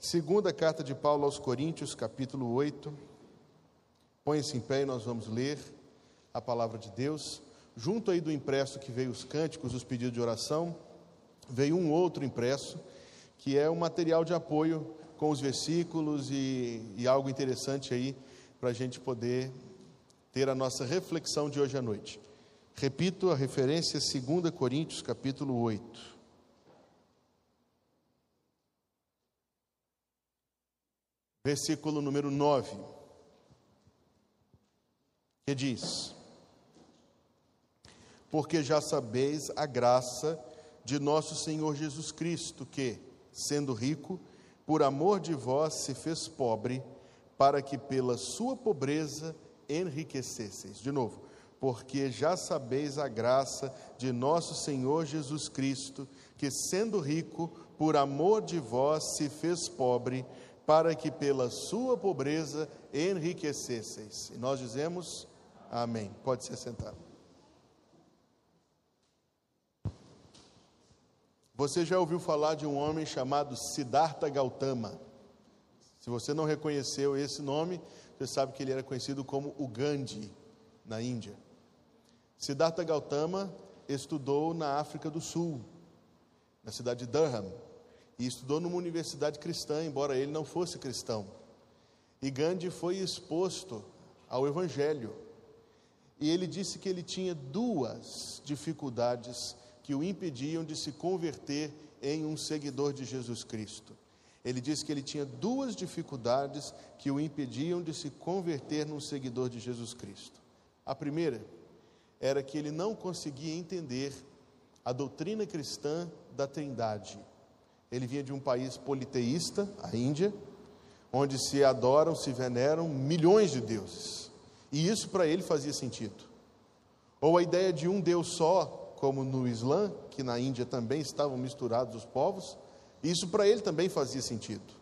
Segunda carta de Paulo aos Coríntios, capítulo 8. Põe-se em pé e nós vamos ler a palavra de Deus. Junto aí do impresso que veio os cânticos, os pedidos de oração, veio um outro impresso, que é um material de apoio com os versículos e, e algo interessante aí para a gente poder ter a nossa reflexão de hoje à noite. Repito a referência 2 Coríntios, capítulo 8. Versículo número 9, que diz: Porque já sabeis a graça de nosso Senhor Jesus Cristo, que, sendo rico, por amor de vós se fez pobre, para que pela sua pobreza enriquecesseis. De novo, porque já sabeis a graça de nosso Senhor Jesus Cristo, que sendo rico, por amor de vós se fez pobre, para que pela sua pobreza enriquecesseis. E nós dizemos amém. Pode ser sentado. Você já ouviu falar de um homem chamado Siddhartha Gautama? Se você não reconheceu esse nome, você sabe que ele era conhecido como o Gandhi, na Índia. Siddhartha Gautama estudou na África do Sul, na cidade de Durham, e estudou numa universidade cristã, embora ele não fosse cristão. E Gandhi foi exposto ao Evangelho. E ele disse que ele tinha duas dificuldades que o impediam de se converter em um seguidor de Jesus Cristo. Ele disse que ele tinha duas dificuldades que o impediam de se converter num seguidor de Jesus Cristo. A primeira era que ele não conseguia entender a doutrina cristã da Trindade. Ele vinha de um país politeísta, a Índia, onde se adoram, se veneram milhões de deuses. E isso para ele fazia sentido. Ou a ideia de um Deus só, como no Islã, que na Índia também estavam misturados os povos, isso para ele também fazia sentido.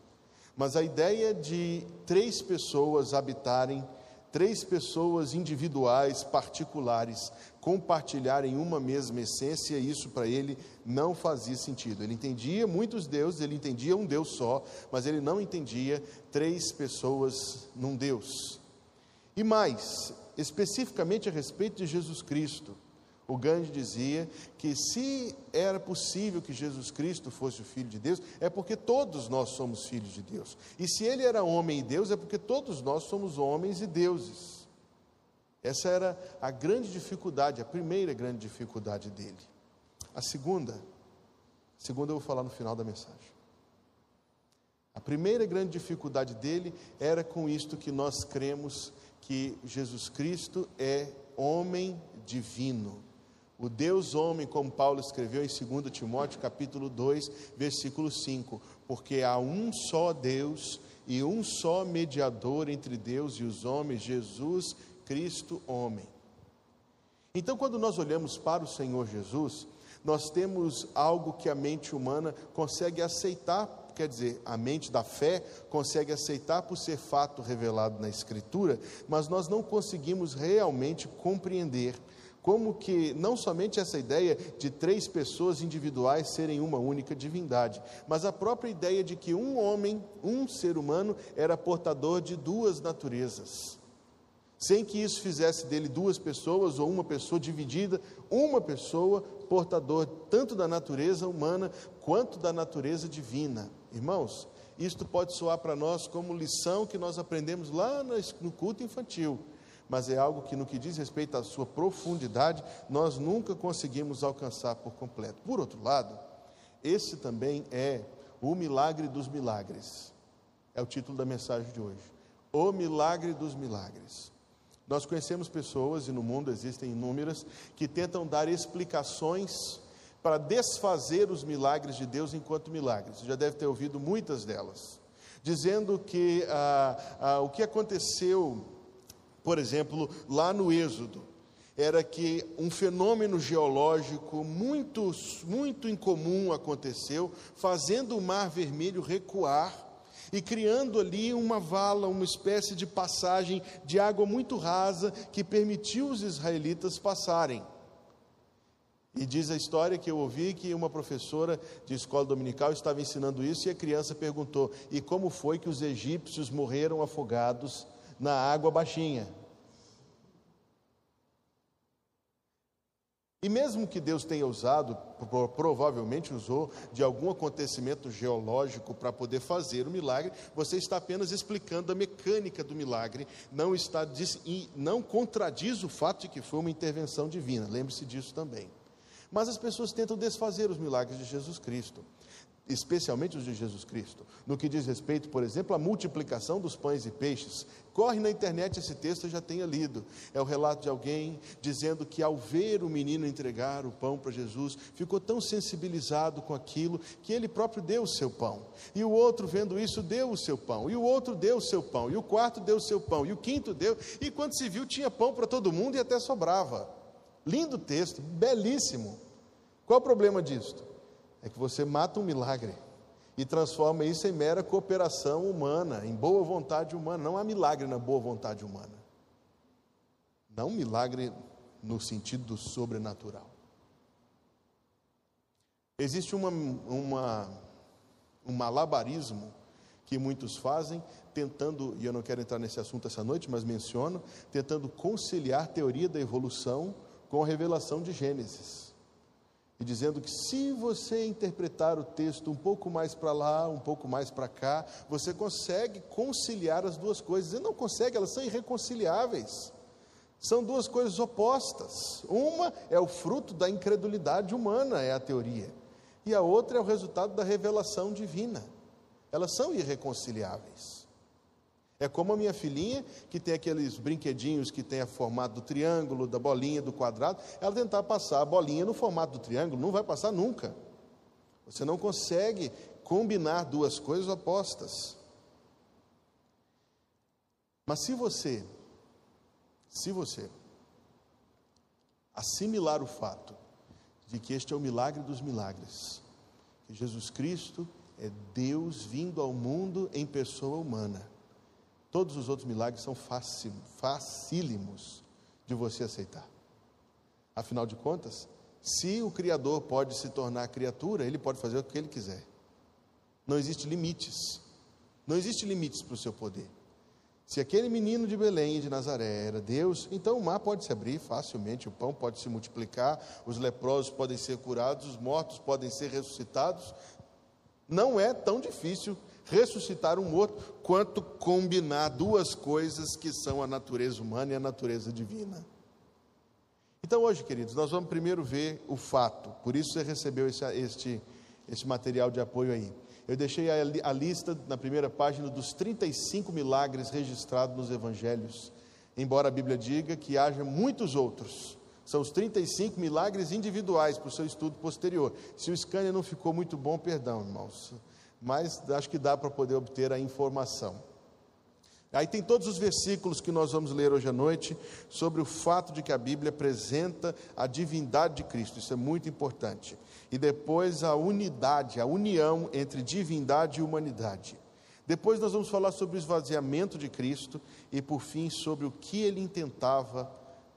Mas a ideia de três pessoas habitarem três pessoas individuais, particulares, compartilharem uma mesma essência, isso para ele não fazia sentido. Ele entendia muitos deuses, ele entendia um Deus só, mas ele não entendia três pessoas num Deus. E mais, especificamente a respeito de Jesus Cristo. O Gandhi dizia que se era possível que Jesus Cristo fosse o Filho de Deus, é porque todos nós somos filhos de Deus. E se ele era homem e Deus, é porque todos nós somos homens e deuses. Essa era a grande dificuldade, a primeira grande dificuldade dele. A segunda, a segunda eu vou falar no final da mensagem. A primeira grande dificuldade dele era com isto que nós cremos que Jesus Cristo é homem divino. O Deus homem, como Paulo escreveu em 2 Timóteo capítulo 2, versículo 5, porque há um só Deus e um só mediador entre Deus e os homens, Jesus Cristo homem. Então, quando nós olhamos para o Senhor Jesus, nós temos algo que a mente humana consegue aceitar, quer dizer, a mente da fé consegue aceitar por ser fato revelado na Escritura, mas nós não conseguimos realmente compreender como que não somente essa ideia de três pessoas individuais serem uma única divindade, mas a própria ideia de que um homem, um ser humano, era portador de duas naturezas. Sem que isso fizesse dele duas pessoas ou uma pessoa dividida, uma pessoa portador tanto da natureza humana quanto da natureza divina. Irmãos, isto pode soar para nós como lição que nós aprendemos lá no culto infantil mas é algo que, no que diz respeito à sua profundidade, nós nunca conseguimos alcançar por completo. Por outro lado, esse também é o milagre dos milagres. É o título da mensagem de hoje. O milagre dos milagres. Nós conhecemos pessoas, e no mundo existem inúmeras, que tentam dar explicações para desfazer os milagres de Deus enquanto milagres. Você já deve ter ouvido muitas delas. Dizendo que ah, ah, o que aconteceu por exemplo, lá no Êxodo, era que um fenômeno geológico muito, muito incomum aconteceu, fazendo o Mar Vermelho recuar e criando ali uma vala, uma espécie de passagem de água muito rasa que permitiu os israelitas passarem. E diz a história que eu ouvi que uma professora de escola dominical estava ensinando isso e a criança perguntou: e como foi que os egípcios morreram afogados na água baixinha? E mesmo que Deus tenha usado, provavelmente usou, de algum acontecimento geológico para poder fazer o milagre, você está apenas explicando a mecânica do milagre, não está e não contradiz o fato de que foi uma intervenção divina. Lembre-se disso também. Mas as pessoas tentam desfazer os milagres de Jesus Cristo especialmente os de Jesus Cristo. No que diz respeito, por exemplo, à multiplicação dos pães e peixes. Corre na internet esse texto, já tenha lido. É o relato de alguém dizendo que ao ver o menino entregar o pão para Jesus, ficou tão sensibilizado com aquilo que ele próprio deu o seu pão. E o outro, vendo isso, deu o seu pão. E o outro deu o seu pão. E o quarto deu o seu pão. E o quinto deu. E quando se viu, tinha pão para todo mundo e até sobrava. Lindo texto, belíssimo. Qual o problema disto? É que você mata um milagre e transforma isso em mera cooperação humana, em boa vontade humana. Não há milagre na boa vontade humana. Não milagre no sentido do sobrenatural. Existe uma, uma, um malabarismo que muitos fazem, tentando, e eu não quero entrar nesse assunto essa noite, mas menciono, tentando conciliar teoria da evolução com a revelação de Gênesis e dizendo que se você interpretar o texto um pouco mais para lá, um pouco mais para cá, você consegue conciliar as duas coisas. E não consegue, elas são irreconciliáveis. São duas coisas opostas. Uma é o fruto da incredulidade humana, é a teoria, e a outra é o resultado da revelação divina. Elas são irreconciliáveis. É como a minha filhinha, que tem aqueles brinquedinhos que tem a formato do triângulo, da bolinha, do quadrado, ela tentar passar a bolinha no formato do triângulo, não vai passar nunca. Você não consegue combinar duas coisas opostas. Mas se você, se você assimilar o fato de que este é o milagre dos milagres, que Jesus Cristo é Deus vindo ao mundo em pessoa humana, Todos os outros milagres são facílimos de você aceitar. Afinal de contas, se o Criador pode se tornar criatura, ele pode fazer o que ele quiser. Não existe limites. Não existe limites para o seu poder. Se aquele menino de Belém de Nazaré era Deus, então o mar pode se abrir facilmente, o pão pode se multiplicar, os leprosos podem ser curados, os mortos podem ser ressuscitados. Não é tão difícil ressuscitar um morto, quanto combinar duas coisas que são a natureza humana e a natureza divina. Então, hoje, queridos, nós vamos primeiro ver o fato, por isso você recebeu esse, este, este material de apoio aí. Eu deixei a, a lista na primeira página dos 35 milagres registrados nos evangelhos, embora a Bíblia diga que haja muitos outros. São os 35 milagres individuais para o seu estudo posterior. Se o scanner não ficou muito bom, perdão, irmãos mas acho que dá para poder obter a informação. Aí tem todos os versículos que nós vamos ler hoje à noite sobre o fato de que a Bíblia apresenta a divindade de Cristo, isso é muito importante. E depois a unidade, a união entre divindade e humanidade. Depois nós vamos falar sobre o esvaziamento de Cristo e por fim sobre o que ele intentava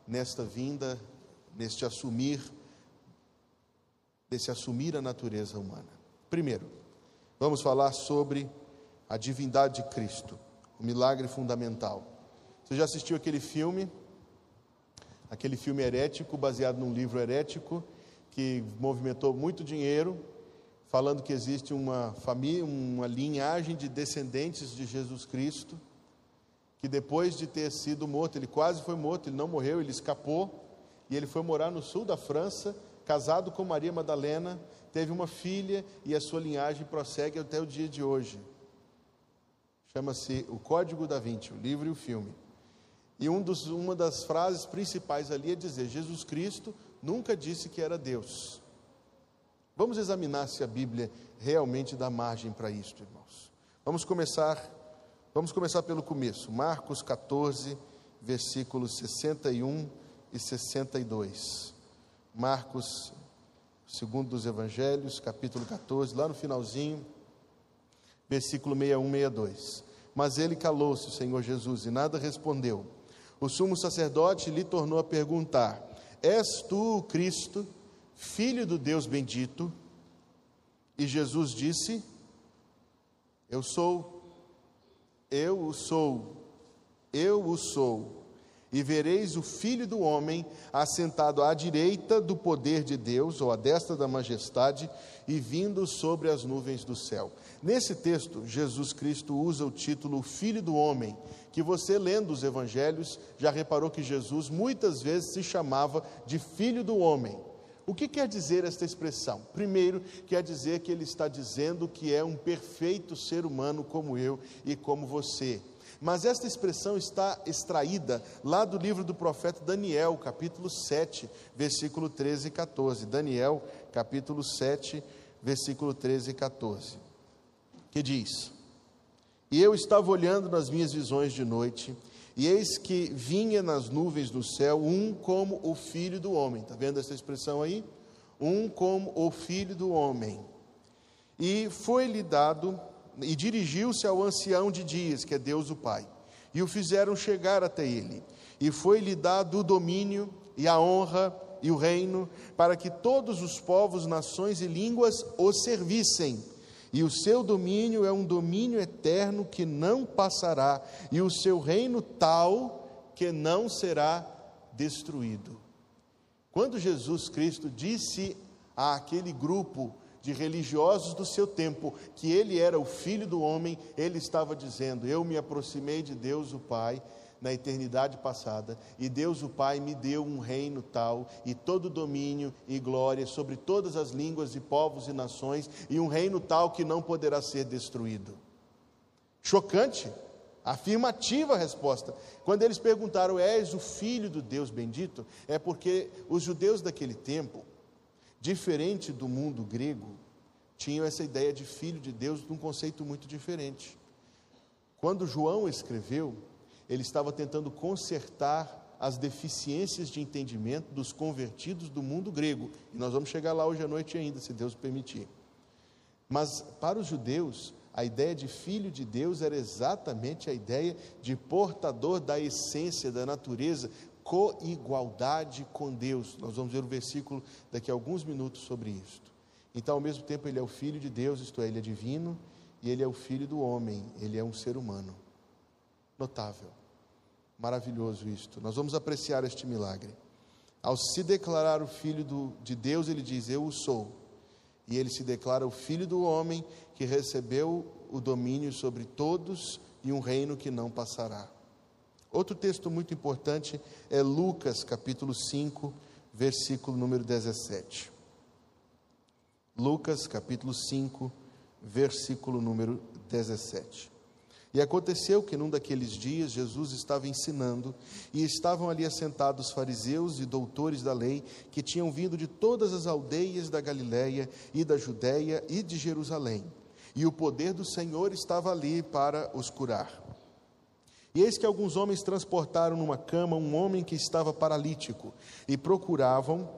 nesta vinda, neste assumir, nesse assumir a natureza humana. Primeiro, Vamos falar sobre a divindade de Cristo, o milagre fundamental. Você já assistiu aquele filme? Aquele filme herético, baseado num livro herético, que movimentou muito dinheiro, falando que existe uma família, uma linhagem de descendentes de Jesus Cristo, que depois de ter sido morto, ele quase foi morto, ele não morreu, ele escapou, e ele foi morar no sul da França, casado com Maria Madalena, teve uma filha e a sua linhagem prossegue até o dia de hoje. Chama-se O Código da Vinci, o livro e o filme. E um dos, uma das frases principais ali é dizer: Jesus Cristo nunca disse que era Deus. Vamos examinar se a Bíblia realmente dá margem para isto, irmãos. Vamos começar, vamos começar pelo começo. Marcos 14, versículos 61 e 62. Marcos segundo dos Evangelhos, capítulo 14, lá no finalzinho, versículo 61, 62. Mas ele calou-se, o Senhor Jesus, e nada respondeu. O sumo sacerdote lhe tornou a perguntar: És tu o Cristo, Filho do Deus bendito. E Jesus disse: Eu sou, eu o sou, eu o sou e vereis o Filho do Homem assentado à direita do poder de Deus, ou à destra da majestade, e vindo sobre as nuvens do céu. Nesse texto, Jesus Cristo usa o título Filho do Homem, que você lendo os evangelhos já reparou que Jesus muitas vezes se chamava de Filho do Homem. O que quer dizer esta expressão? Primeiro, quer dizer que ele está dizendo que é um perfeito ser humano como eu e como você mas esta expressão está extraída lá do livro do profeta Daniel, capítulo 7, versículo 13 e 14. Daniel, capítulo 7, versículo 13 e 14. Que diz: E eu estava olhando nas minhas visões de noite, e eis que vinha nas nuvens do céu um como o filho do homem. Está vendo essa expressão aí? Um como o filho do homem. E foi-lhe dado e dirigiu-se ao ancião de dias, que é Deus o Pai, e o fizeram chegar até ele. E foi-lhe dado o domínio e a honra e o reino, para que todos os povos, nações e línguas o servissem. E o seu domínio é um domínio eterno que não passará, e o seu reino tal que não será destruído. Quando Jesus Cristo disse àquele grupo de religiosos do seu tempo, que ele era o filho do homem, ele estava dizendo: Eu me aproximei de Deus o Pai na eternidade passada, e Deus o Pai me deu um reino tal, e todo domínio e glória sobre todas as línguas e povos e nações, e um reino tal que não poderá ser destruído. Chocante, afirmativa a resposta. Quando eles perguntaram: És o filho do Deus bendito? É porque os judeus daquele tempo diferente do mundo grego, tinham essa ideia de filho de Deus num conceito muito diferente. Quando João escreveu, ele estava tentando consertar as deficiências de entendimento dos convertidos do mundo grego. E nós vamos chegar lá hoje à noite ainda, se Deus permitir. Mas para os judeus, a ideia de filho de Deus era exatamente a ideia de portador da essência, da natureza, coigualdade com Deus. Nós vamos ver o versículo daqui a alguns minutos sobre isto. Então, ao mesmo tempo, ele é o filho de Deus, isto é, ele é divino, e ele é o filho do homem, ele é um ser humano. Notável, maravilhoso isto. Nós vamos apreciar este milagre. Ao se declarar o filho do, de Deus, ele diz: Eu o sou. E ele se declara o filho do homem que recebeu o domínio sobre todos e um reino que não passará. Outro texto muito importante é Lucas, capítulo 5, versículo número 17. Lucas, capítulo 5, versículo número 17. E aconteceu que num daqueles dias Jesus estava ensinando, e estavam ali assentados fariseus e doutores da lei, que tinham vindo de todas as aldeias da Galiléia e da Judéia e de Jerusalém. E o poder do Senhor estava ali para os curar. E eis que alguns homens transportaram numa cama um homem que estava paralítico e procuravam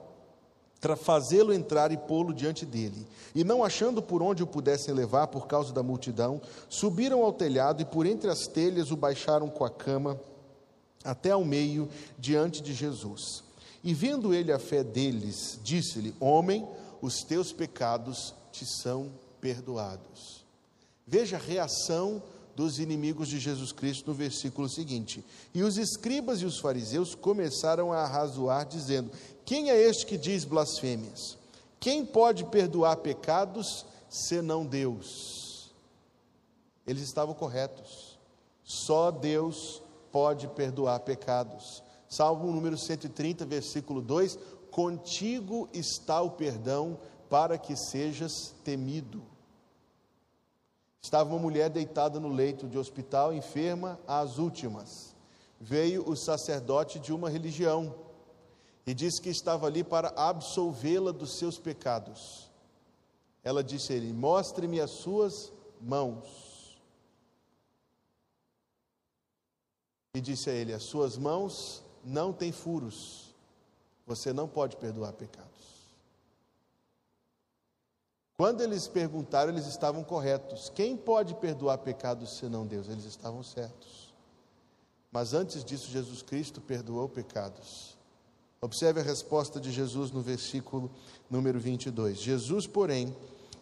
fazê-lo entrar e pô-lo diante dele. E não achando por onde o pudessem levar por causa da multidão, subiram ao telhado e por entre as telhas o baixaram com a cama até ao meio diante de Jesus. E vendo ele a fé deles, disse-lhe: Homem, os teus pecados te são perdoados. Veja a reação dos inimigos de Jesus Cristo no versículo seguinte. E os escribas e os fariseus começaram a arrazoar, dizendo: Quem é este que diz blasfêmias? Quem pode perdoar pecados senão Deus? Eles estavam corretos. Só Deus pode perdoar pecados. Salmo número 130, versículo 2: Contigo está o perdão para que sejas temido. Estava uma mulher deitada no leito de hospital, enferma às últimas. Veio o sacerdote de uma religião e disse que estava ali para absolvê-la dos seus pecados. Ela disse a ele: Mostre-me as suas mãos. E disse a ele: As suas mãos não têm furos, você não pode perdoar pecados. Quando eles perguntaram, eles estavam corretos. Quem pode perdoar pecados senão Deus? Eles estavam certos. Mas antes disso, Jesus Cristo perdoou pecados. Observe a resposta de Jesus no versículo número 22. Jesus, porém,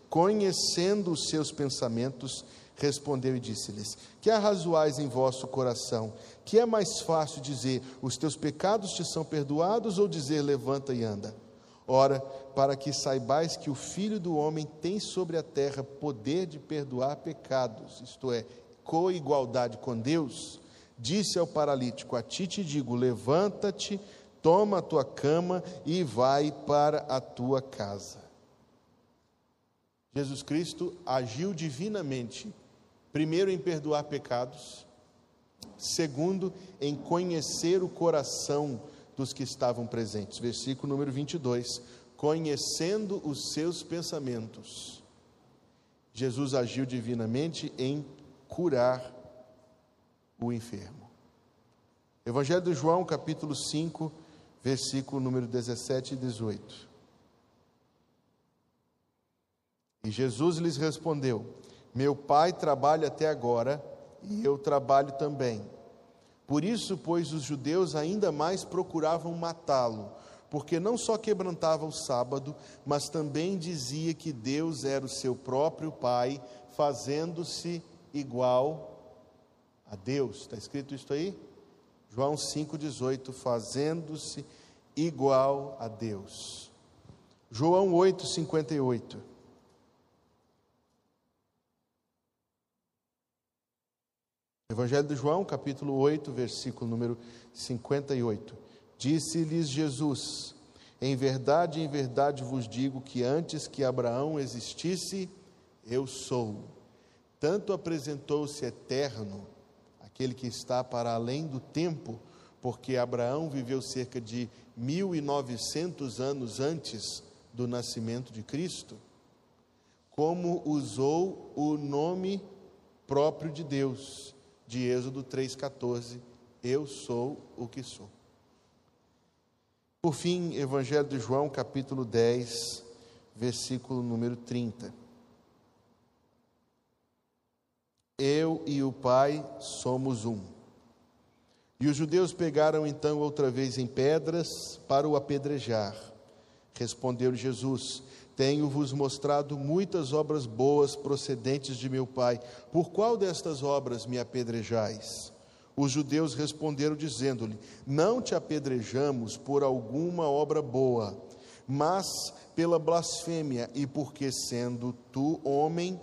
conhecendo os seus pensamentos, respondeu e disse-lhes: Que arrazoais em vosso coração? Que é mais fácil dizer: Os teus pecados te são perdoados, ou dizer: Levanta e anda? Ora, para que saibais que o Filho do Homem tem sobre a terra poder de perdoar pecados, isto é, coigualdade com Deus, disse ao paralítico: A ti te digo, levanta-te, toma a tua cama e vai para a tua casa. Jesus Cristo agiu divinamente Primeiro, em perdoar pecados. Segundo, em conhecer o coração dos que estavam presentes. Versículo número 22. Conhecendo os seus pensamentos. Jesus agiu divinamente em curar o enfermo. Evangelho de João, capítulo 5, versículo número 17 e 18. E Jesus lhes respondeu: meu pai trabalha até agora e eu trabalho também. Por isso, pois, os judeus ainda mais procuravam matá-lo, porque não só quebrantava o sábado, mas também dizia que Deus era o seu próprio Pai, fazendo-se igual a Deus. Está escrito isso aí? João 5,18: fazendo-se igual a Deus. João 8,58. Evangelho de João, capítulo 8, versículo número 58. Disse-lhes Jesus: Em verdade, em verdade vos digo que antes que Abraão existisse, eu sou. Tanto apresentou-se eterno, aquele que está para além do tempo, porque Abraão viveu cerca de 1900 anos antes do nascimento de Cristo, como usou o nome próprio de Deus de Êxodo 3,14: Eu sou o que sou. Por fim, Evangelho de João, capítulo 10, versículo número 30. Eu e o Pai somos um. E os judeus pegaram então outra vez em pedras para o apedrejar. Respondeu Jesus: tenho-vos mostrado muitas obras boas procedentes de meu Pai. Por qual destas obras me apedrejais? Os judeus responderam, dizendo-lhe: Não te apedrejamos por alguma obra boa, mas pela blasfêmia, e porque, sendo tu homem,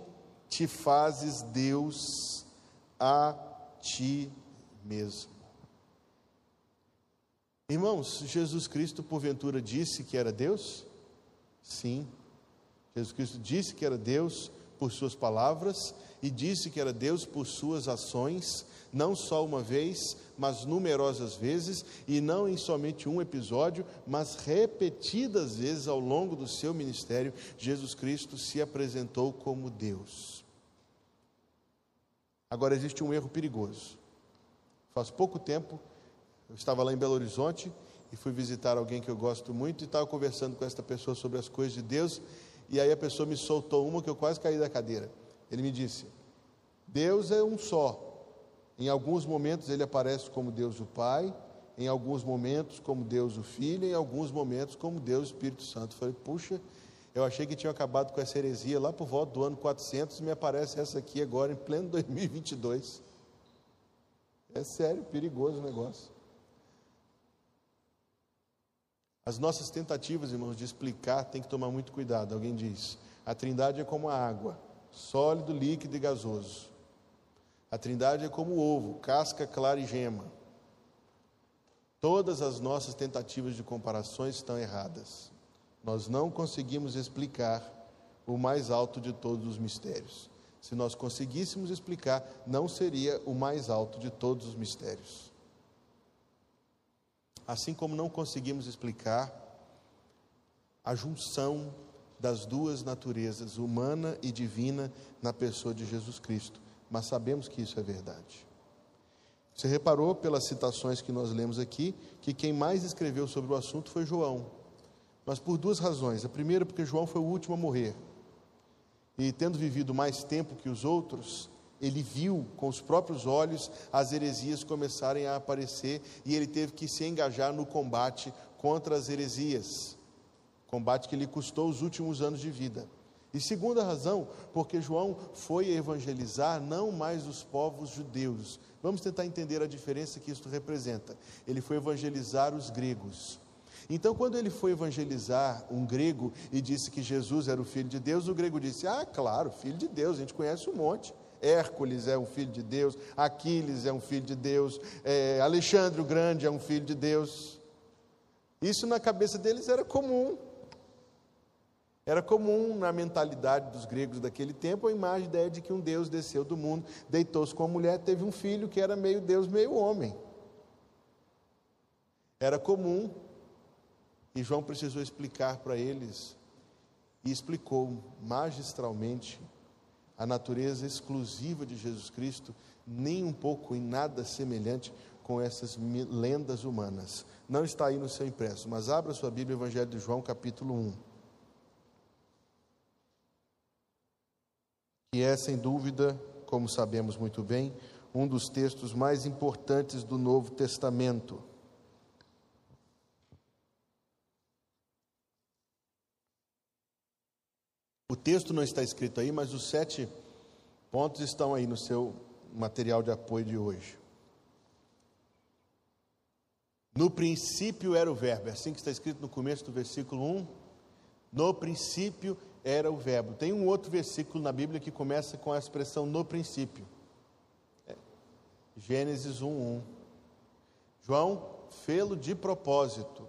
te fazes Deus a ti mesmo. Irmãos, Jesus Cristo porventura disse que era Deus? Sim. Jesus Cristo disse que era Deus por suas palavras e disse que era Deus por suas ações, não só uma vez, mas numerosas vezes, e não em somente um episódio, mas repetidas vezes ao longo do seu ministério, Jesus Cristo se apresentou como Deus. Agora existe um erro perigoso. Faz pouco tempo, eu estava lá em Belo Horizonte e fui visitar alguém que eu gosto muito e estava conversando com esta pessoa sobre as coisas de Deus e aí a pessoa me soltou uma que eu quase caí da cadeira. Ele me disse: Deus é um só. Em alguns momentos ele aparece como Deus o Pai, em alguns momentos como Deus o Filho, em alguns momentos como Deus o Espírito Santo. Eu falei, puxa, eu achei que tinha acabado com essa heresia lá por volta do ano 400 e me aparece essa aqui agora em pleno 2022. É sério, perigoso o negócio. As nossas tentativas, irmãos, de explicar tem que tomar muito cuidado. Alguém diz: a Trindade é como a água, sólido, líquido e gasoso. A Trindade é como o ovo, casca, clara e gema. Todas as nossas tentativas de comparações estão erradas. Nós não conseguimos explicar o mais alto de todos os mistérios. Se nós conseguíssemos explicar, não seria o mais alto de todos os mistérios assim como não conseguimos explicar a junção das duas naturezas, humana e divina, na pessoa de Jesus Cristo, mas sabemos que isso é verdade. Você reparou pelas citações que nós lemos aqui que quem mais escreveu sobre o assunto foi João, mas por duas razões. A primeira, porque João foi o último a morrer, e tendo vivido mais tempo que os outros, ele viu com os próprios olhos as heresias começarem a aparecer e ele teve que se engajar no combate contra as heresias, combate que lhe custou os últimos anos de vida. E segunda razão, porque João foi evangelizar não mais os povos judeus. Vamos tentar entender a diferença que isso representa. Ele foi evangelizar os gregos. Então, quando ele foi evangelizar um grego e disse que Jesus era o filho de Deus, o grego disse: Ah, claro, filho de Deus, a gente conhece um monte. Hércules é um filho de Deus, Aquiles é um filho de Deus, é, Alexandre o Grande é um filho de Deus. Isso na cabeça deles era comum. Era comum na mentalidade dos gregos daquele tempo a imagem, a ideia de que um Deus desceu do mundo, deitou-se com a mulher, teve um filho que era meio Deus, meio homem. Era comum. E João precisou explicar para eles, e explicou magistralmente, a natureza exclusiva de Jesus Cristo, nem um pouco em nada semelhante com essas lendas humanas. Não está aí no seu impresso, mas abra sua Bíblia, Evangelho de João, capítulo 1. Que é, sem dúvida, como sabemos muito bem, um dos textos mais importantes do Novo Testamento. O texto não está escrito aí, mas os sete pontos estão aí no seu material de apoio de hoje. No princípio era o Verbo, é assim que está escrito no começo do versículo 1. No princípio era o Verbo. Tem um outro versículo na Bíblia que começa com a expressão no princípio. É. Gênesis 1, 1. João fê-lo de propósito,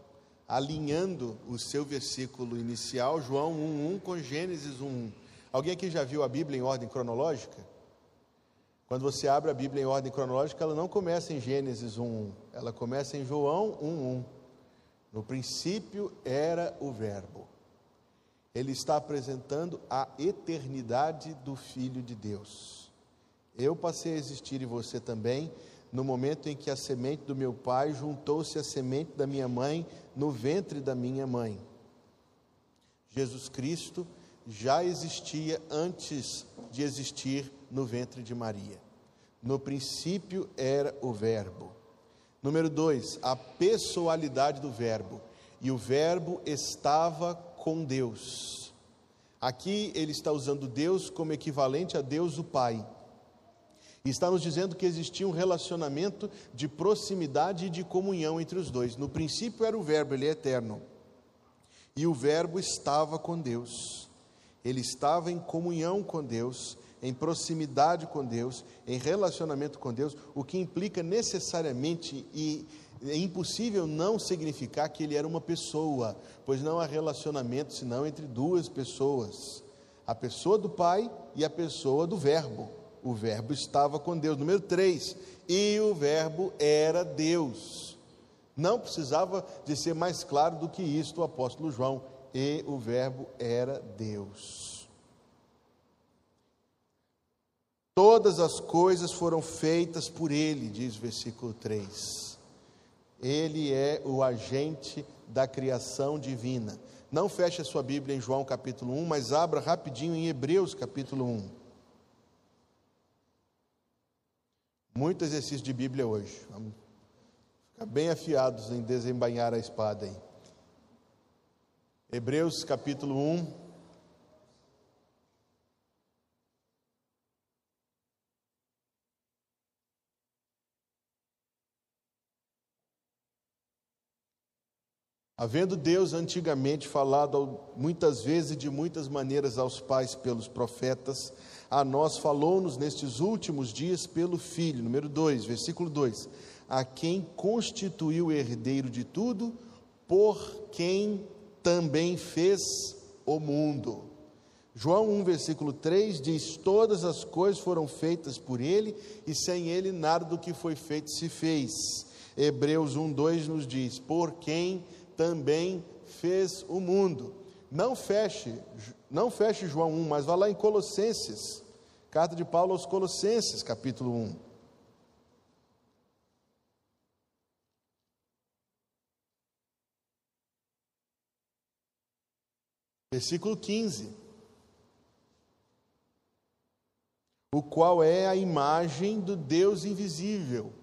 alinhando o seu versículo inicial, João 1, 1, com Gênesis 1, 1. Alguém aqui já viu a Bíblia em ordem cronológica? Quando você abre a Bíblia em ordem cronológica, ela não começa em Gênesis 1:1, ela começa em João 1:1. No princípio era o Verbo. Ele está apresentando a eternidade do Filho de Deus. Eu passei a existir e você também no momento em que a semente do meu pai juntou-se à semente da minha mãe no ventre da minha mãe. Jesus Cristo já existia antes de existir no ventre de Maria. No princípio era o Verbo. Número dois, a pessoalidade do Verbo. E o Verbo estava com Deus. Aqui ele está usando Deus como equivalente a Deus o Pai. E está nos dizendo que existia um relacionamento de proximidade e de comunhão entre os dois. No princípio era o Verbo, ele é eterno. E o Verbo estava com Deus. Ele estava em comunhão com Deus em proximidade com Deus, em relacionamento com Deus, o que implica necessariamente e é impossível não significar que ele era uma pessoa, pois não há relacionamento senão entre duas pessoas: a pessoa do Pai e a pessoa do Verbo. O Verbo estava com Deus. Número 3, e o Verbo era Deus. Não precisava de ser mais claro do que isto o apóstolo João. E o Verbo era Deus. Todas as coisas foram feitas por Ele, diz o versículo 3. Ele é o agente da criação divina. Não feche a sua Bíblia em João capítulo 1, mas abra rapidinho em Hebreus capítulo 1. Muito exercício de Bíblia hoje. Vamos ficar bem afiados em desembainhar a espada aí. Hebreus capítulo 1. Havendo Deus antigamente falado muitas vezes e de muitas maneiras aos pais pelos profetas, a nós falou-nos nestes últimos dias pelo Filho. Número 2, versículo 2: A quem constituiu herdeiro de tudo, por quem também fez o mundo. João 1, versículo 3 diz: Todas as coisas foram feitas por ele, e sem ele nada do que foi feito se fez. Hebreus 1, 2 nos diz: Por quem também fez o mundo. Não feche, não feche João 1, mas vá lá em Colossenses, carta de Paulo aos Colossenses, capítulo 1. Versículo 15. O qual é a imagem do Deus invisível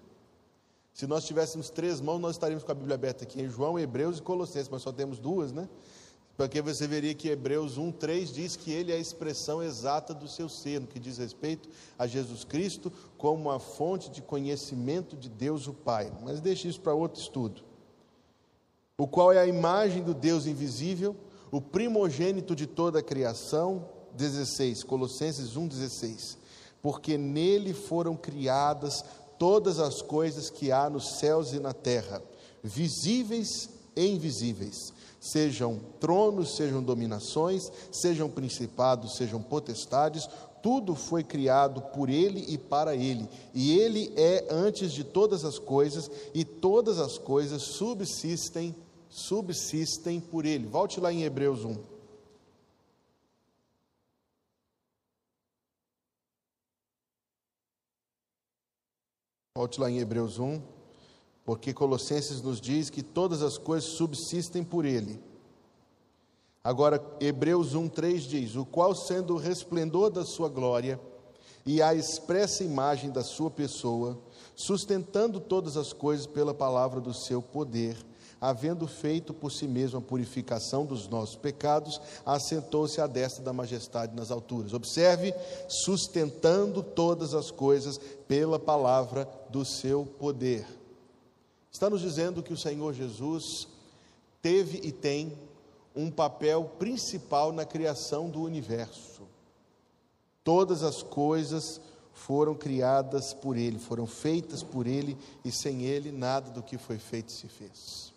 Se nós tivéssemos três mãos, nós estaríamos com a Bíblia aberta aqui em João, Hebreus e Colossenses, mas só temos duas, né? Porque você veria que Hebreus 1, 3 diz que ele é a expressão exata do seu ser, no que diz respeito a Jesus Cristo, como a fonte de conhecimento de Deus o Pai. Mas deixe isso para outro estudo. O qual é a imagem do Deus invisível, o primogênito de toda a criação, 16, Colossenses 1, 16. Porque nele foram criadas todas as coisas que há nos céus e na terra, visíveis e invisíveis, sejam tronos, sejam dominações, sejam principados, sejam potestades, tudo foi criado por ele e para ele, e ele é antes de todas as coisas, e todas as coisas subsistem, subsistem por ele. Volte lá em Hebreus 1. Volte lá em Hebreus 1, porque Colossenses nos diz que todas as coisas subsistem por ele. Agora, Hebreus 1,3 diz: O qual, sendo o resplendor da sua glória e a expressa imagem da sua pessoa, sustentando todas as coisas pela palavra do seu poder, havendo feito por si mesmo a purificação dos nossos pecados, assentou-se à destra da majestade nas alturas. Observe, sustentando todas as coisas pela palavra do seu poder. Está nos dizendo que o Senhor Jesus teve e tem um papel principal na criação do universo. Todas as coisas foram criadas por Ele, foram feitas por Ele, e sem Ele nada do que foi feito se fez.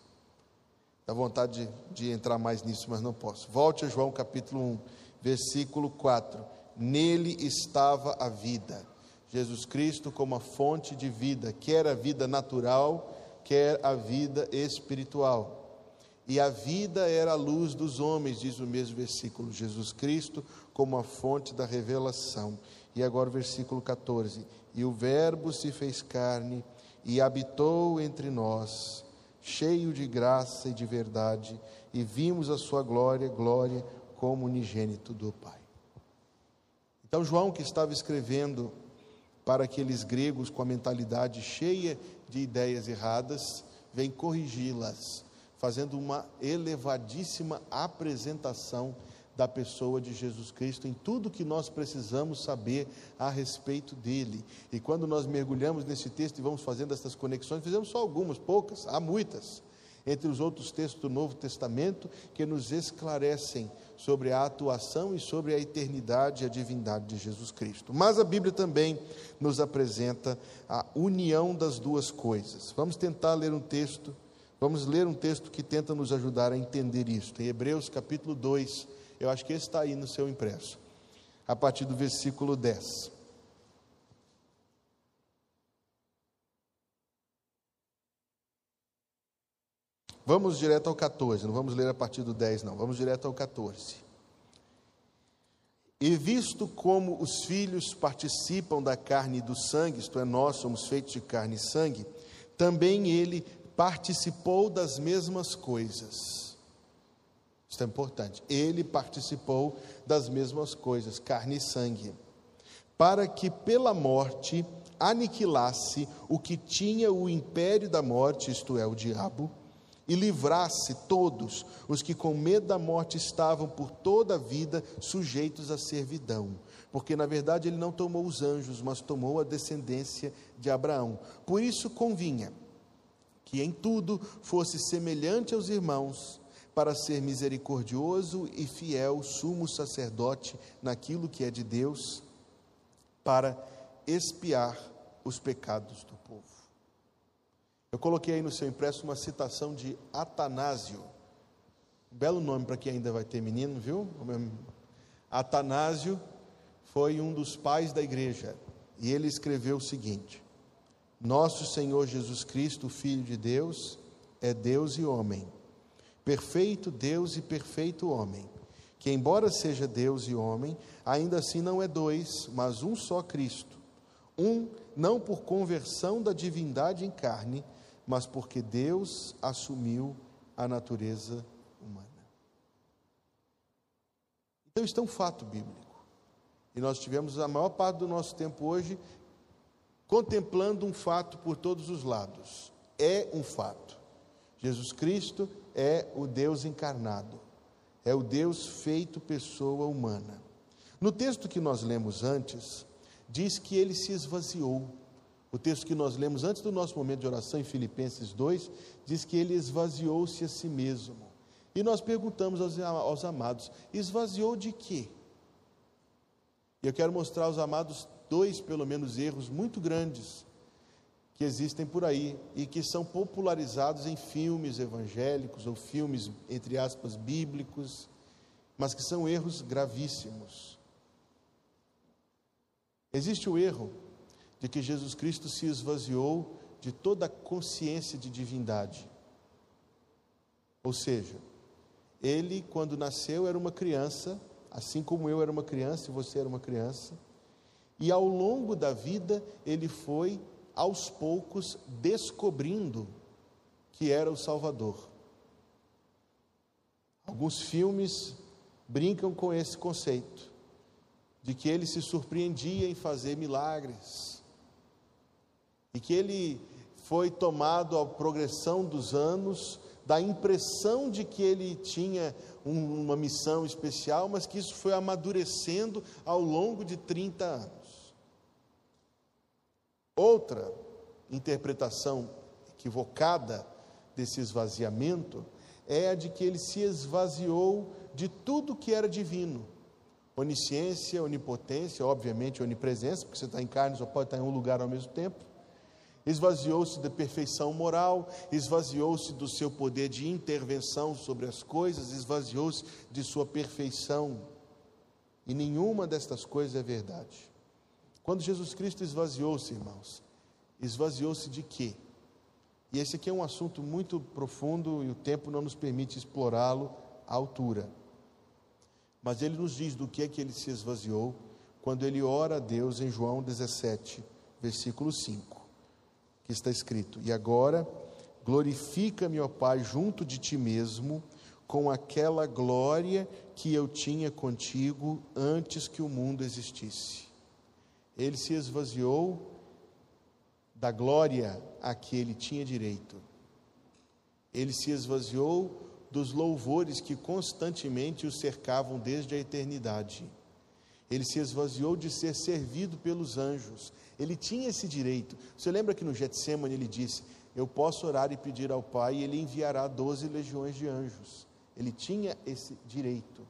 Dá vontade de, de entrar mais nisso, mas não posso. Volte a João capítulo 1, versículo 4. Nele estava a vida. Jesus Cristo como a fonte de vida, quer a vida natural, quer a vida espiritual. E a vida era a luz dos homens, diz o mesmo versículo. Jesus Cristo como a fonte da revelação. E agora o versículo 14. E o Verbo se fez carne e habitou entre nós cheio de graça e de verdade, e vimos a sua glória, glória como unigênito do Pai. Então, João, que estava escrevendo para aqueles gregos com a mentalidade cheia de ideias erradas, vem corrigi-las, fazendo uma elevadíssima apresentação da pessoa de Jesus Cristo, em tudo que nós precisamos saber a respeito dele. E quando nós mergulhamos nesse texto e vamos fazendo essas conexões, fizemos só algumas, poucas, há muitas, entre os outros textos do Novo Testamento que nos esclarecem sobre a atuação e sobre a eternidade e a divindade de Jesus Cristo. Mas a Bíblia também nos apresenta a união das duas coisas. Vamos tentar ler um texto, vamos ler um texto que tenta nos ajudar a entender isso. Em Hebreus capítulo 2, eu acho que está aí no seu impresso. A partir do versículo 10. Vamos direto ao 14, não vamos ler a partir do 10, não, vamos direto ao 14. E visto como os filhos participam da carne e do sangue, isto é, nós somos feitos de carne e sangue, também ele participou das mesmas coisas isso é importante. Ele participou das mesmas coisas, carne e sangue, para que pela morte aniquilasse o que tinha o império da morte, isto é, o diabo, e livrasse todos os que com medo da morte estavam por toda a vida sujeitos à servidão. Porque na verdade ele não tomou os anjos, mas tomou a descendência de Abraão. Por isso convinha que em tudo fosse semelhante aos irmãos para ser misericordioso e fiel sumo sacerdote naquilo que é de Deus, para expiar os pecados do povo. Eu coloquei aí no seu impresso uma citação de Atanásio, belo nome para quem ainda vai ter menino, viu? Atanásio foi um dos pais da igreja e ele escreveu o seguinte: Nosso Senhor Jesus Cristo, Filho de Deus, é Deus e homem perfeito Deus e perfeito homem, que, embora seja Deus e homem, ainda assim não é dois, mas um só Cristo. Um, não por conversão da divindade em carne, mas porque Deus assumiu a natureza humana. Então, isso é um fato bíblico. E nós tivemos a maior parte do nosso tempo hoje contemplando um fato por todos os lados. é um fato. Jesus Cristo é o Deus encarnado, é o Deus feito pessoa humana. No texto que nós lemos antes, diz que ele se esvaziou. O texto que nós lemos antes do nosso momento de oração, em Filipenses 2, diz que ele esvaziou-se a si mesmo. E nós perguntamos aos, aos amados: esvaziou de quê? E eu quero mostrar aos amados dois, pelo menos, erros muito grandes que existem por aí e que são popularizados em filmes evangélicos ou filmes, entre aspas, bíblicos, mas que são erros gravíssimos. Existe o erro de que Jesus Cristo se esvaziou de toda a consciência de divindade. Ou seja, ele, quando nasceu, era uma criança, assim como eu era uma criança e você era uma criança, e ao longo da vida ele foi aos poucos descobrindo que era o Salvador. Alguns filmes brincam com esse conceito, de que ele se surpreendia em fazer milagres, e que ele foi tomado à progressão dos anos da impressão de que ele tinha um, uma missão especial, mas que isso foi amadurecendo ao longo de 30 anos. Outra interpretação equivocada desse esvaziamento é a de que ele se esvaziou de tudo que era divino. Onisciência, onipotência, obviamente onipresença, porque você está em carne, só pode estar em um lugar ao mesmo tempo. Esvaziou-se da perfeição moral, esvaziou-se do seu poder de intervenção sobre as coisas, esvaziou-se de sua perfeição. E nenhuma destas coisas é verdade. Quando Jesus Cristo esvaziou-se, irmãos, esvaziou-se de quê? E esse aqui é um assunto muito profundo e o tempo não nos permite explorá-lo à altura. Mas ele nos diz do que é que ele se esvaziou quando ele ora a Deus em João 17, versículo 5, que está escrito: E agora glorifica-me, ó Pai, junto de ti mesmo, com aquela glória que eu tinha contigo antes que o mundo existisse. Ele se esvaziou da glória a que ele tinha direito. Ele se esvaziou dos louvores que constantemente o cercavam desde a eternidade. Ele se esvaziou de ser servido pelos anjos. Ele tinha esse direito. Você lembra que no Getsemane ele disse: Eu posso orar e pedir ao Pai, e ele enviará doze legiões de anjos. Ele tinha esse direito.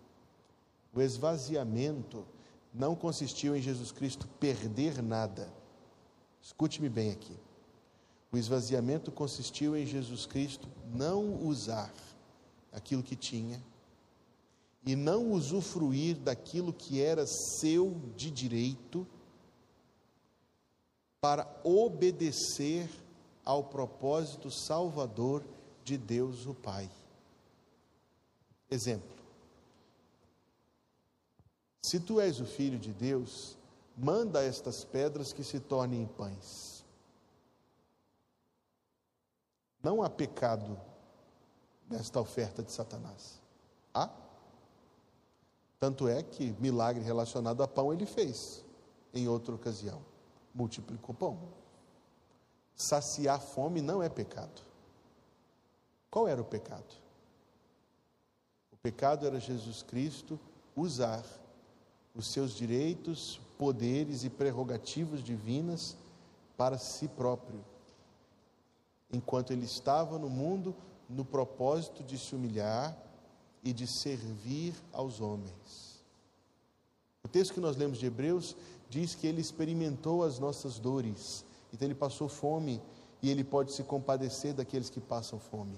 O esvaziamento não consistiu em Jesus Cristo perder nada. Escute-me bem aqui. O esvaziamento consistiu em Jesus Cristo não usar aquilo que tinha e não usufruir daquilo que era seu de direito para obedecer ao propósito salvador de Deus o Pai. Exemplo: se tu és o filho de Deus, manda estas pedras que se tornem pães. Não há pecado nesta oferta de Satanás. Há? Tanto é que milagre relacionado a pão ele fez em outra ocasião. Multiplicou pão. Saciar fome não é pecado. Qual era o pecado? O pecado era Jesus Cristo usar os seus direitos, poderes e prerrogativas divinas para si próprio, enquanto ele estava no mundo no propósito de se humilhar e de servir aos homens. O texto que nós lemos de Hebreus diz que ele experimentou as nossas dores, então ele passou fome e ele pode se compadecer daqueles que passam fome.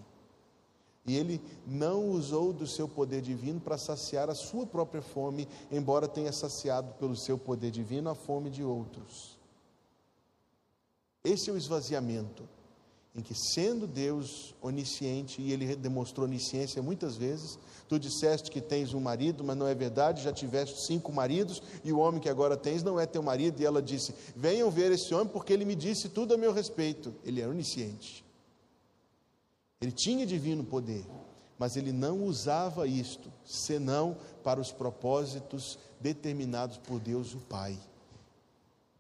E ele não usou do seu poder divino para saciar a sua própria fome, embora tenha saciado pelo seu poder divino a fome de outros. Esse é o esvaziamento, em que, sendo Deus onisciente, e ele demonstrou onisciência muitas vezes, tu disseste que tens um marido, mas não é verdade, já tiveste cinco maridos, e o homem que agora tens não é teu marido, e ela disse: Venham ver esse homem, porque ele me disse tudo a meu respeito. Ele é onisciente. Ele tinha divino poder, mas ele não usava isto senão para os propósitos determinados por Deus o Pai.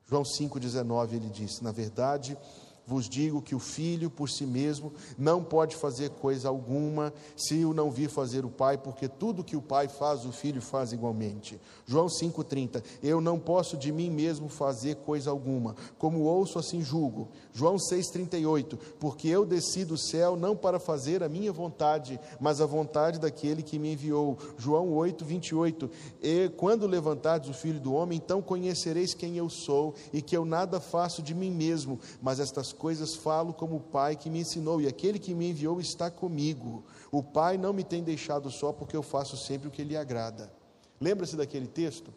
João 5,19 ele disse: Na verdade, vos digo que o filho por si mesmo não pode fazer coisa alguma se o não vir fazer o pai, porque tudo que o pai faz, o filho faz igualmente. João 5,30: Eu não posso de mim mesmo fazer coisa alguma, como ouço, assim julgo. João 6,38: Porque eu desci do céu não para fazer a minha vontade, mas a vontade daquele que me enviou. João 8,28: E quando levantardes o filho do homem, então conhecereis quem eu sou e que eu nada faço de mim mesmo, mas estas coisas falo como o Pai que me ensinou, e aquele que me enviou está comigo. O Pai não me tem deixado só, porque eu faço sempre o que lhe agrada. Lembra-se daquele texto?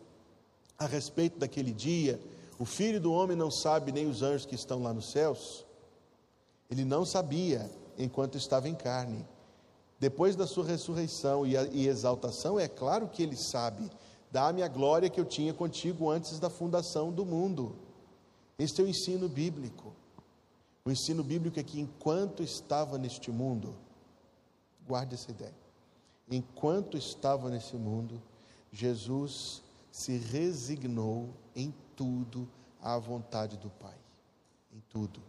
A respeito daquele dia, o filho do homem não sabe nem os anjos que estão lá nos céus. Ele não sabia enquanto estava em carne. Depois da sua ressurreição e exaltação, é claro que ele sabe. Dá-me a glória que eu tinha contigo antes da fundação do mundo. Este é o ensino bíblico. O ensino bíblico é que enquanto estava neste mundo, guarde essa ideia, enquanto estava nesse mundo, Jesus se resignou em tudo à vontade do Pai, em tudo,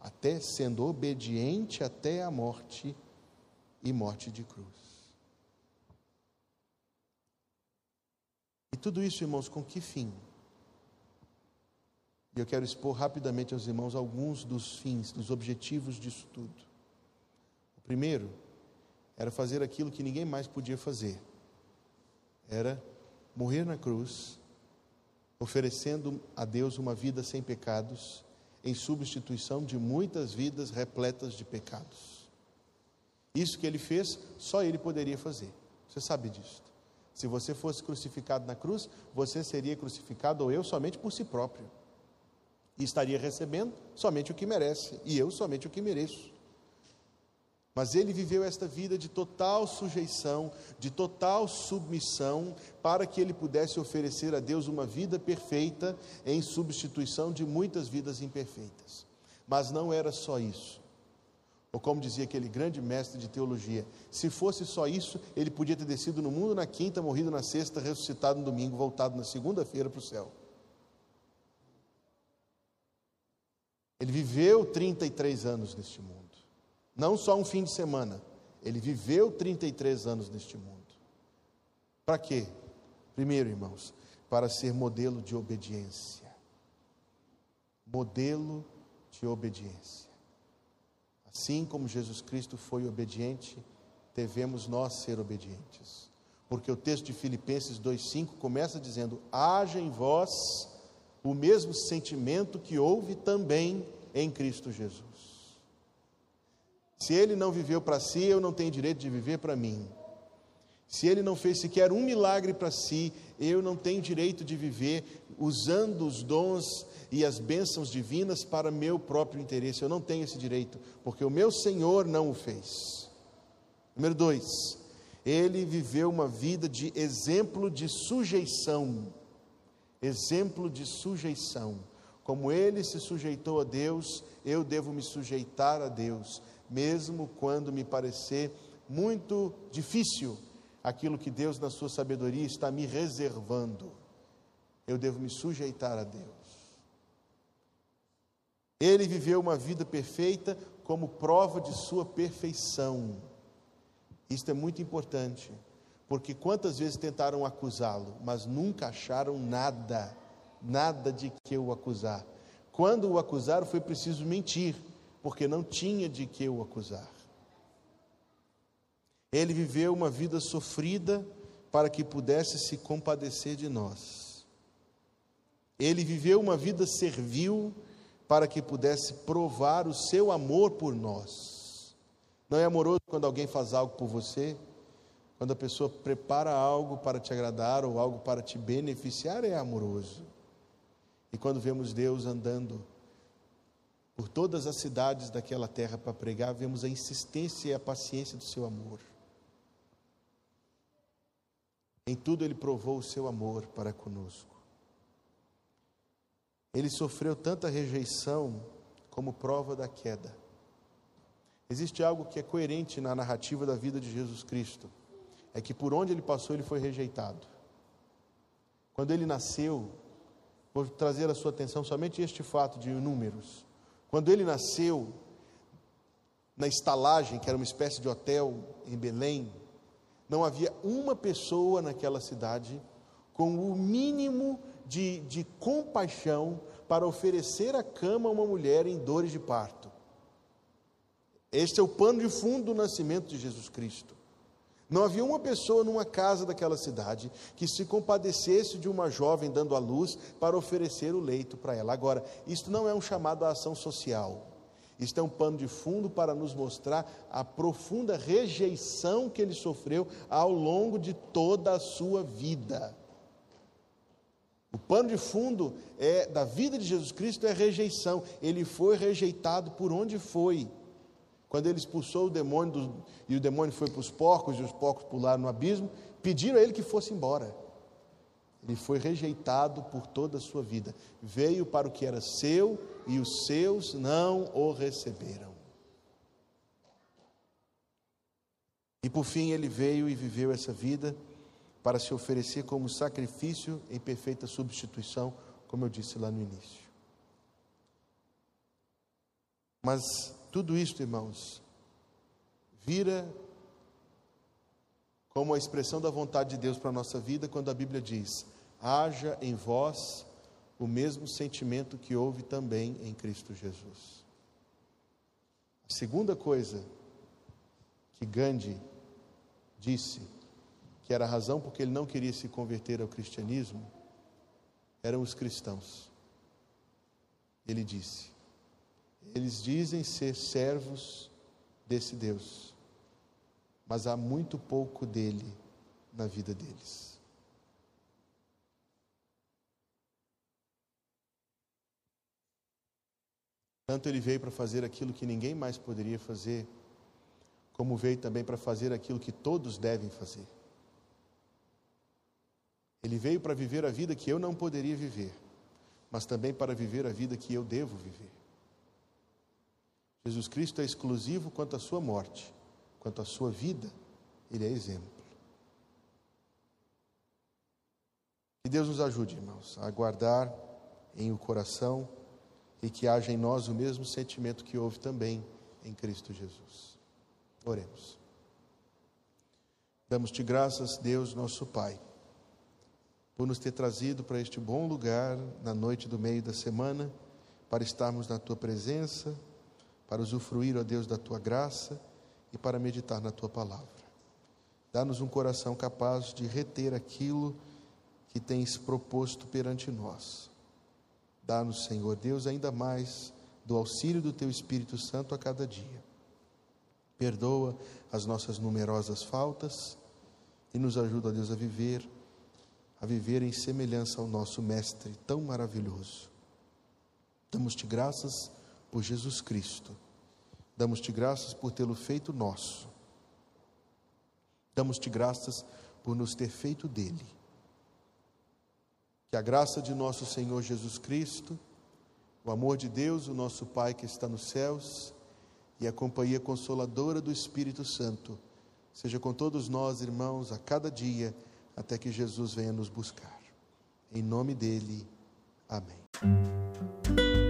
até sendo obediente até a morte e morte de cruz. E tudo isso, irmãos, com que fim? E eu quero expor rapidamente aos irmãos alguns dos fins, dos objetivos disso tudo. O primeiro era fazer aquilo que ninguém mais podia fazer. Era morrer na cruz, oferecendo a Deus uma vida sem pecados, em substituição de muitas vidas repletas de pecados. Isso que ele fez, só ele poderia fazer. Você sabe disso. Se você fosse crucificado na cruz, você seria crucificado, ou eu, somente por si próprio e estaria recebendo somente o que merece, e eu somente o que mereço. Mas ele viveu esta vida de total sujeição, de total submissão, para que ele pudesse oferecer a Deus uma vida perfeita em substituição de muitas vidas imperfeitas. Mas não era só isso. Ou como dizia aquele grande mestre de teologia, se fosse só isso, ele podia ter descido no mundo na quinta, morrido na sexta, ressuscitado no domingo, voltado na segunda-feira para o céu. Ele viveu 33 anos neste mundo. Não só um fim de semana. Ele viveu 33 anos neste mundo. Para quê? Primeiro, irmãos, para ser modelo de obediência. Modelo de obediência. Assim como Jesus Cristo foi obediente, devemos nós ser obedientes. Porque o texto de Filipenses 2,5 começa dizendo: haja em vós o mesmo sentimento que houve também em Cristo Jesus. Se ele não viveu para si, eu não tenho direito de viver para mim. Se ele não fez sequer um milagre para si, eu não tenho direito de viver usando os dons e as bênçãos divinas para meu próprio interesse. Eu não tenho esse direito, porque o meu Senhor não o fez. Número dois, ele viveu uma vida de exemplo de sujeição exemplo de sujeição. Como ele se sujeitou a Deus, eu devo me sujeitar a Deus, mesmo quando me parecer muito difícil aquilo que Deus, na sua sabedoria, está me reservando. Eu devo me sujeitar a Deus. Ele viveu uma vida perfeita como prova de sua perfeição. Isto é muito importante. Porque quantas vezes tentaram acusá-lo, mas nunca acharam nada, nada de que o acusar. Quando o acusaram, foi preciso mentir, porque não tinha de que o acusar. Ele viveu uma vida sofrida para que pudesse se compadecer de nós. Ele viveu uma vida servil para que pudesse provar o seu amor por nós. Não é amoroso quando alguém faz algo por você? Quando a pessoa prepara algo para te agradar ou algo para te beneficiar, é amoroso. E quando vemos Deus andando por todas as cidades daquela terra para pregar, vemos a insistência e a paciência do seu amor. Em tudo ele provou o seu amor para conosco. Ele sofreu tanta rejeição como prova da queda. Existe algo que é coerente na narrativa da vida de Jesus Cristo é que por onde ele passou ele foi rejeitado. Quando ele nasceu, vou trazer a sua atenção somente este fato de números. Quando ele nasceu, na estalagem, que era uma espécie de hotel em Belém, não havia uma pessoa naquela cidade com o mínimo de, de compaixão para oferecer a cama a uma mulher em dores de parto. Este é o pano de fundo do nascimento de Jesus Cristo. Não havia uma pessoa numa casa daquela cidade que se compadecesse de uma jovem dando à luz para oferecer o leito para ela. Agora, isto não é um chamado à ação social. Isto é um pano de fundo para nos mostrar a profunda rejeição que ele sofreu ao longo de toda a sua vida. O pano de fundo é da vida de Jesus Cristo é rejeição. Ele foi rejeitado por onde foi. Quando ele expulsou o demônio e o demônio foi para os porcos e os porcos pularam no abismo, pediram a ele que fosse embora. Ele foi rejeitado por toda a sua vida. Veio para o que era seu e os seus não o receberam. E por fim ele veio e viveu essa vida para se oferecer como sacrifício em perfeita substituição, como eu disse lá no início. Mas tudo isso, irmãos, vira como a expressão da vontade de Deus para a nossa vida quando a Bíblia diz: haja em vós o mesmo sentimento que houve também em Cristo Jesus. A segunda coisa que Gandhi disse que era a razão porque ele não queria se converter ao cristianismo, eram os cristãos. Ele disse: eles dizem ser servos desse Deus, mas há muito pouco dele na vida deles. Tanto ele veio para fazer aquilo que ninguém mais poderia fazer, como veio também para fazer aquilo que todos devem fazer. Ele veio para viver a vida que eu não poderia viver, mas também para viver a vida que eu devo viver. Jesus Cristo é exclusivo quanto à sua morte, quanto à sua vida, ele é exemplo. Que Deus nos ajude, irmãos, a guardar em o coração e que haja em nós o mesmo sentimento que houve também em Cristo Jesus. Oremos. Damos-te graças, Deus, nosso Pai por nos ter trazido para este bom lugar na noite do meio da semana, para estarmos na tua presença, para usufruir, ó Deus, da tua graça e para meditar na tua palavra. Dá-nos um coração capaz de reter aquilo que tens proposto perante nós. Dá-nos, Senhor Deus, ainda mais do auxílio do teu Espírito Santo a cada dia. Perdoa as nossas numerosas faltas e nos ajuda, ó Deus, a viver a viver em semelhança ao nosso Mestre tão maravilhoso. Damos-te graças por Jesus Cristo. Damos-te graças por tê-lo feito nosso. Damos-te graças por nos ter feito dele. Que a graça de nosso Senhor Jesus Cristo, o amor de Deus, o nosso Pai que está nos céus, e a companhia consoladora do Espírito Santo, seja com todos nós, irmãos, a cada dia até que Jesus venha nos buscar. Em nome dele, amém.